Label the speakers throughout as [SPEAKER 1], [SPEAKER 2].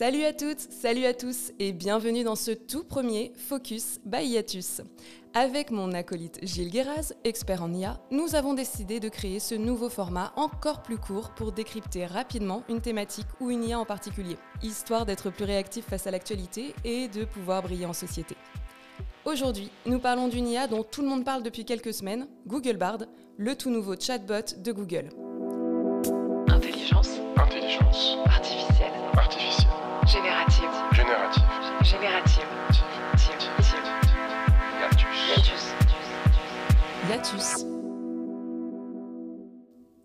[SPEAKER 1] Salut à toutes, salut à tous et bienvenue dans ce tout premier Focus by Iatus. Avec mon acolyte Gilles Guéraz, expert en IA, nous avons décidé de créer ce nouveau format encore plus court pour décrypter rapidement une thématique ou une IA en particulier, histoire d'être plus réactif face à l'actualité et de pouvoir briller en société. Aujourd'hui, nous parlons d'une IA dont tout le monde parle depuis quelques semaines, Google Bard, le tout nouveau chatbot de Google.
[SPEAKER 2] Intelligence
[SPEAKER 3] Intelligence
[SPEAKER 2] artificielle.
[SPEAKER 3] artificielle.
[SPEAKER 2] Générative.
[SPEAKER 3] Générative.
[SPEAKER 2] Générative.
[SPEAKER 3] Hiatus.
[SPEAKER 1] Yatus.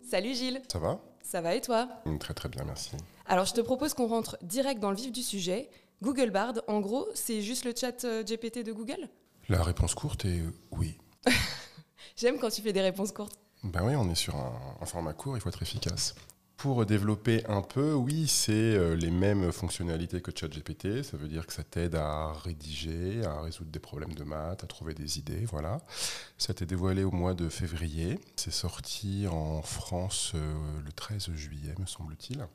[SPEAKER 1] Salut Gilles,
[SPEAKER 3] Ça va?
[SPEAKER 1] Ça va et toi?
[SPEAKER 3] Mm, Très très bien, merci.
[SPEAKER 1] Alors je te propose qu'on rentre direct dans le vif du sujet. Google Bard, en gros, c'est juste le chat euh, GPT de Google?
[SPEAKER 3] La réponse courte est oui.
[SPEAKER 1] J'aime quand tu fais des réponses courtes.
[SPEAKER 3] Ben oui, on est sur un, un format court, il faut être efficace. Pour développer un peu, oui, c'est euh, les mêmes fonctionnalités que ChatGPT. Ça veut dire que ça t'aide à rédiger, à résoudre des problèmes de maths, à trouver des idées, voilà. Ça t'est dévoilé au mois de février. C'est sorti en France euh, le 13 juillet, me semble-t-il.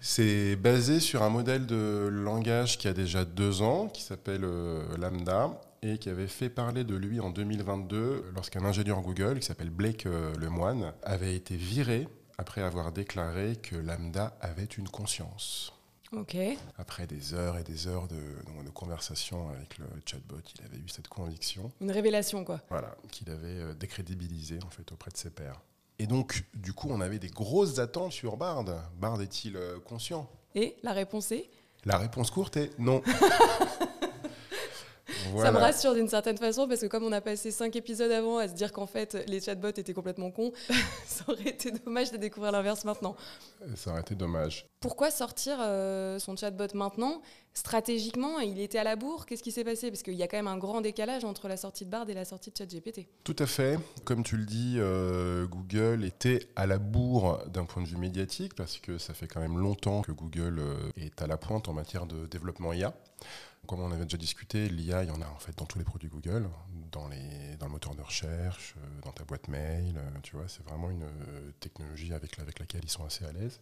[SPEAKER 3] C'est basé sur un modèle de langage qui a déjà deux ans, qui s'appelle euh, Lambda, et qui avait fait parler de lui en 2022 lorsqu'un ingénieur Google, qui s'appelle Blake Lemoine, avait été viré après avoir déclaré que Lambda avait une conscience.
[SPEAKER 1] Ok.
[SPEAKER 3] Après des heures et des heures de, de conversation avec le chatbot, il avait eu cette conviction
[SPEAKER 1] Une révélation, quoi.
[SPEAKER 3] voilà, qu'il avait euh, décrédibilisé en fait auprès de ses pairs. Et donc, du coup, on avait des grosses attentes sur Bard. Bard est-il euh, conscient?
[SPEAKER 1] Et la réponse est?
[SPEAKER 3] La réponse courte est non.
[SPEAKER 1] Ça me rassure d'une certaine façon parce que comme on a passé cinq épisodes avant à se dire qu'en fait les chatbots étaient complètement cons, ça aurait été dommage de découvrir l'inverse maintenant.
[SPEAKER 3] Ça aurait été dommage.
[SPEAKER 1] Pourquoi sortir euh, son chatbot maintenant? Stratégiquement, il était à la bourre? Qu'est-ce qui s'est passé? Parce qu'il y a quand même un grand décalage entre la sortie de Bard et la sortie de ChatGPT.
[SPEAKER 3] Tout à fait. Comme tu le dis, euh, Google était à la bourre d'un point de vue médiatique parce que ça fait quand même longtemps que Google euh, est à la pointe en matière de développement IA. Comme on avait déjà discuté, l'IA, il y en a en fait dans tous les produits Google, dans, les, dans le moteur de recherche, euh, dans ta boîte mail. euh, tu vois, c'est vraiment une euh, technologie avec, la- avec laquelle ils sont assez à l'aise.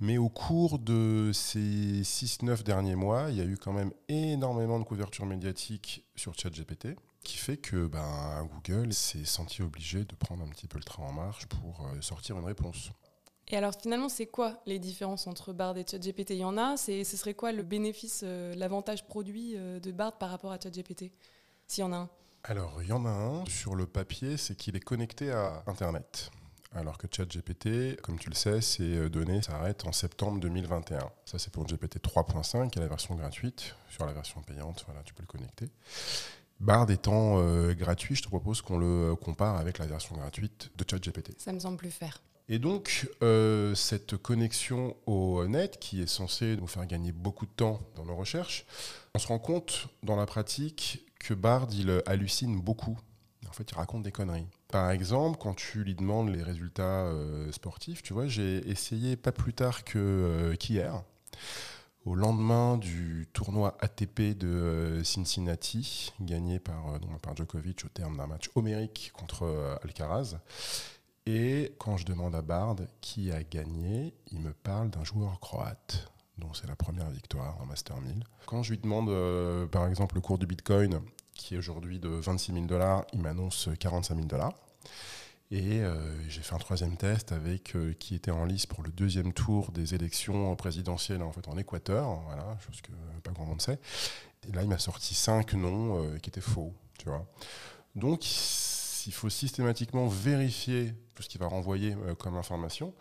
[SPEAKER 3] Mais au cours de ces 6-9 derniers mois, il y a eu quand même énormément de couverture médiatique sur ChatGPT qui fait que ben, Google s'est senti obligé de prendre un petit peu le train en marche pour sortir une réponse.
[SPEAKER 1] Et alors finalement, c'est quoi les différences entre Bard et ChatGPT? Il y en a. Ce serait quoi le bénéfice, euh, l'avantage produit euh, de Bard par rapport à ChatGPT S'il y en a un?
[SPEAKER 3] Alors, il y en a un sur le papier, c'est qu'il est connecté à Internet. Alors que ChatGPT, comme tu le sais, ses données s'arrêtent en septembre 2021. Ça, c'est pour GPT 3.5, qui est la version gratuite. Sur la version payante, voilà, tu peux le connecter. Bard étant euh, gratuit, je te propose qu'on le compare avec la version gratuite de ChatGPT.
[SPEAKER 1] Ça me semble plus faire.
[SPEAKER 3] Et donc, euh, cette connexion au net, qui est censée nous faire gagner beaucoup de temps dans nos recherches, on se rend compte dans la pratique que Bard, il hallucine beaucoup. En fait, il raconte des conneries. Par exemple, quand tu lui demandes les résultats euh, sportifs, tu vois, j'ai essayé pas plus tard que euh, qu'hier, au lendemain du tournoi ATP de euh, Cincinnati, gagné par, euh, par Djokovic au terme d'un match homérique contre euh, Alcaraz. Et quand je demande à Bard qui a gagné, il me parle d'un joueur croate, dont c'est la première victoire en Master 1000. Quand je lui demande, euh, par exemple, le cours du Bitcoin, qui est aujourd'hui de 26 000 dollars, il m'annonce 45 000 dollars. Et euh, j'ai fait un troisième test avec euh, qui était en lice pour le deuxième tour des élections présidentielles en, fait, en Équateur, voilà, chose que pas grand monde sait. Et là, il m'a sorti cinq noms qui étaient faux, tu vois. Donc, il faut systématiquement vérifier tout ce qu'il va renvoyer euh, comme information.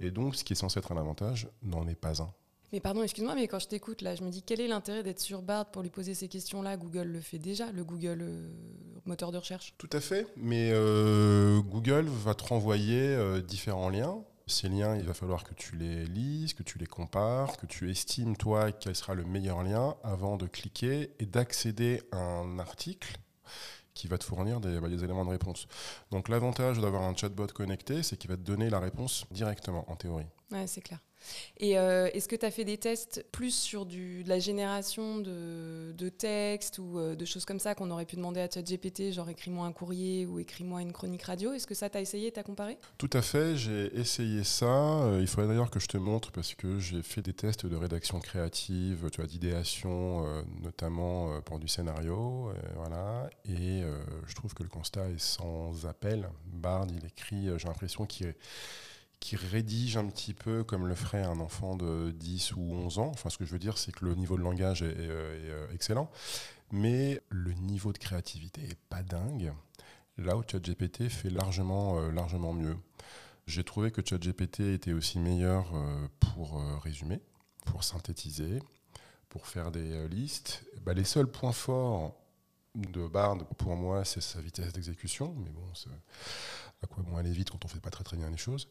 [SPEAKER 3] Et donc, ce qui est censé être un avantage n'en est pas un.
[SPEAKER 1] Mais pardon, excuse-moi, mais quand je t'écoute là, je me dis quel est l'intérêt d'être sur Bard pour lui poser ces questions-là? Google le fait déjà, le Google euh, moteur de recherche.
[SPEAKER 3] Tout à fait, mais euh, Google va te renvoyer euh, différents liens. Ces liens, il va falloir que tu les lises, que tu les compares, que tu estimes, toi, quel sera le meilleur lien avant de cliquer et d'accéder à un article qui va te fournir des, bah, des éléments de réponse. Donc l'avantage d'avoir un chatbot connecté, c'est qu'il va te donner la réponse directement, en théorie.
[SPEAKER 1] Ouais, c'est clair. Et euh, est-ce que tu as fait des tests plus sur de la génération de, textes ou euh, de choses comme ça qu'on aurait pu demander à ChatGPT, genre écris-moi un courrier ou écris-moi une chronique radio? Est-ce que ça, tu as essayé, tu as comparé
[SPEAKER 3] Tout à fait, j'ai essayé ça. Euh, il faudrait d'ailleurs que je te montre parce que j'ai fait des tests de rédaction créative, tu vois, d'idéation, notamment pour du scénario. voilà. Et je trouve que le constat est sans appel. Bard, il écrit, j'ai l'impression qu'il est qui rédige un petit peu comme le ferait un enfant de 10 ou 11 ans. Enfin, ce que je veux dire, c'est que le niveau de langage est, euh, excellent, mais le niveau de créativité est pas dingue. Là où ChatGPT fait largement, euh, largement mieux. J'ai trouvé que ChatGPT était aussi meilleur euh, pour résumer, pour synthétiser, pour faire des listes. Bah, les seuls points forts de Bard, pour moi, c'est sa vitesse d'exécution, mais bon, à quoi bon aller vite quand on fait pas très très bien les choses.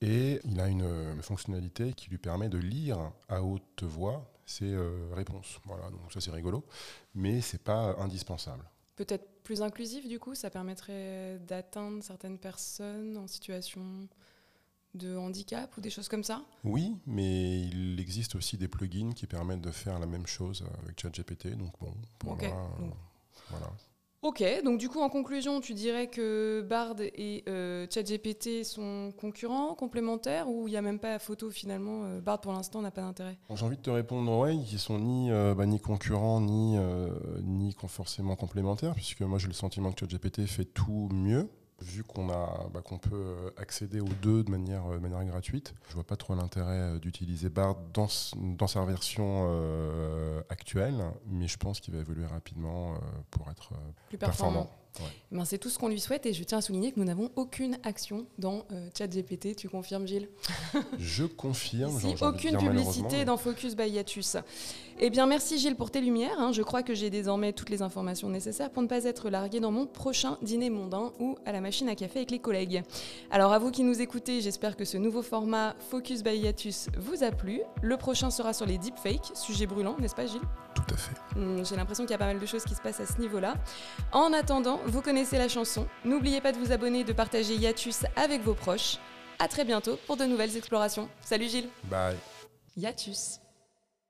[SPEAKER 3] Et il a une euh, fonctionnalité qui lui permet de lire à haute voix ses euh, réponses. Voilà, donc ça c'est rigolo, mais c'est pas indispensable.
[SPEAKER 1] Peut-être plus inclusif, du coup, ça permettrait d'atteindre certaines personnes en situation de handicap ou des choses comme ça?
[SPEAKER 3] Oui, mais il existe aussi des plugins qui permettent de faire la même chose avec ChatGPT. Donc bon, pour
[SPEAKER 1] Ok,
[SPEAKER 3] moi, euh, voilà.
[SPEAKER 1] Ok, donc du coup, en conclusion, tu dirais que Bard et euh, ChatGPT sont concurrents, complémentaires, ou il n'y a même pas photo finalement euh, Bard, pour l'instant, n'a pas d'intérêt?
[SPEAKER 3] J'ai envie de te répondre, ouais, ils sont ni, euh, bah, ni concurrents, ni, euh, ni forcément complémentaires, puisque moi j'ai le sentiment que ChatGPT fait tout mieux. Vu qu'on a, bah, qu'on peut euh, accéder aux deux de manière, euh, de manière gratuite, je vois pas trop l'intérêt euh, d'utiliser Bard dans, dans sa version euh, actuelle, mais je pense qu'il va évoluer rapidement pour être
[SPEAKER 1] Plus performant.
[SPEAKER 3] Ouais.
[SPEAKER 1] Ben, c'est tout ce qu'on lui souhaite et je tiens à souligner que nous n'avons aucune action dans euh, ChatGPT. Tu confirmes, Gilles?
[SPEAKER 3] Je confirme.
[SPEAKER 1] Ici, aucune
[SPEAKER 3] dire
[SPEAKER 1] publicité dans Focus by Iatus. Eh bien, merci Gilles pour tes lumières. hein. Je crois que j'ai désormais toutes les informations nécessaires pour ne pas être largué dans mon prochain dîner mondain ou à la machine à café avec les collègues. Alors, à vous qui nous écoutez, j'espère que ce nouveau format Focus by Iatus vous a plu. Le prochain sera sur les deepfakes, sujet brûlant, n'est-ce pas Gilles?
[SPEAKER 3] À fait.
[SPEAKER 1] Hmm, J'ai l'impression qu'il y a pas mal de choses qui se passent à ce niveau-là. En attendant, vous connaissez la chanson. N'oubliez pas de vous abonner et de partager Iatus avec vos proches. À très bientôt pour de nouvelles explorations. Salut Gilles
[SPEAKER 3] Bye.
[SPEAKER 1] Iatus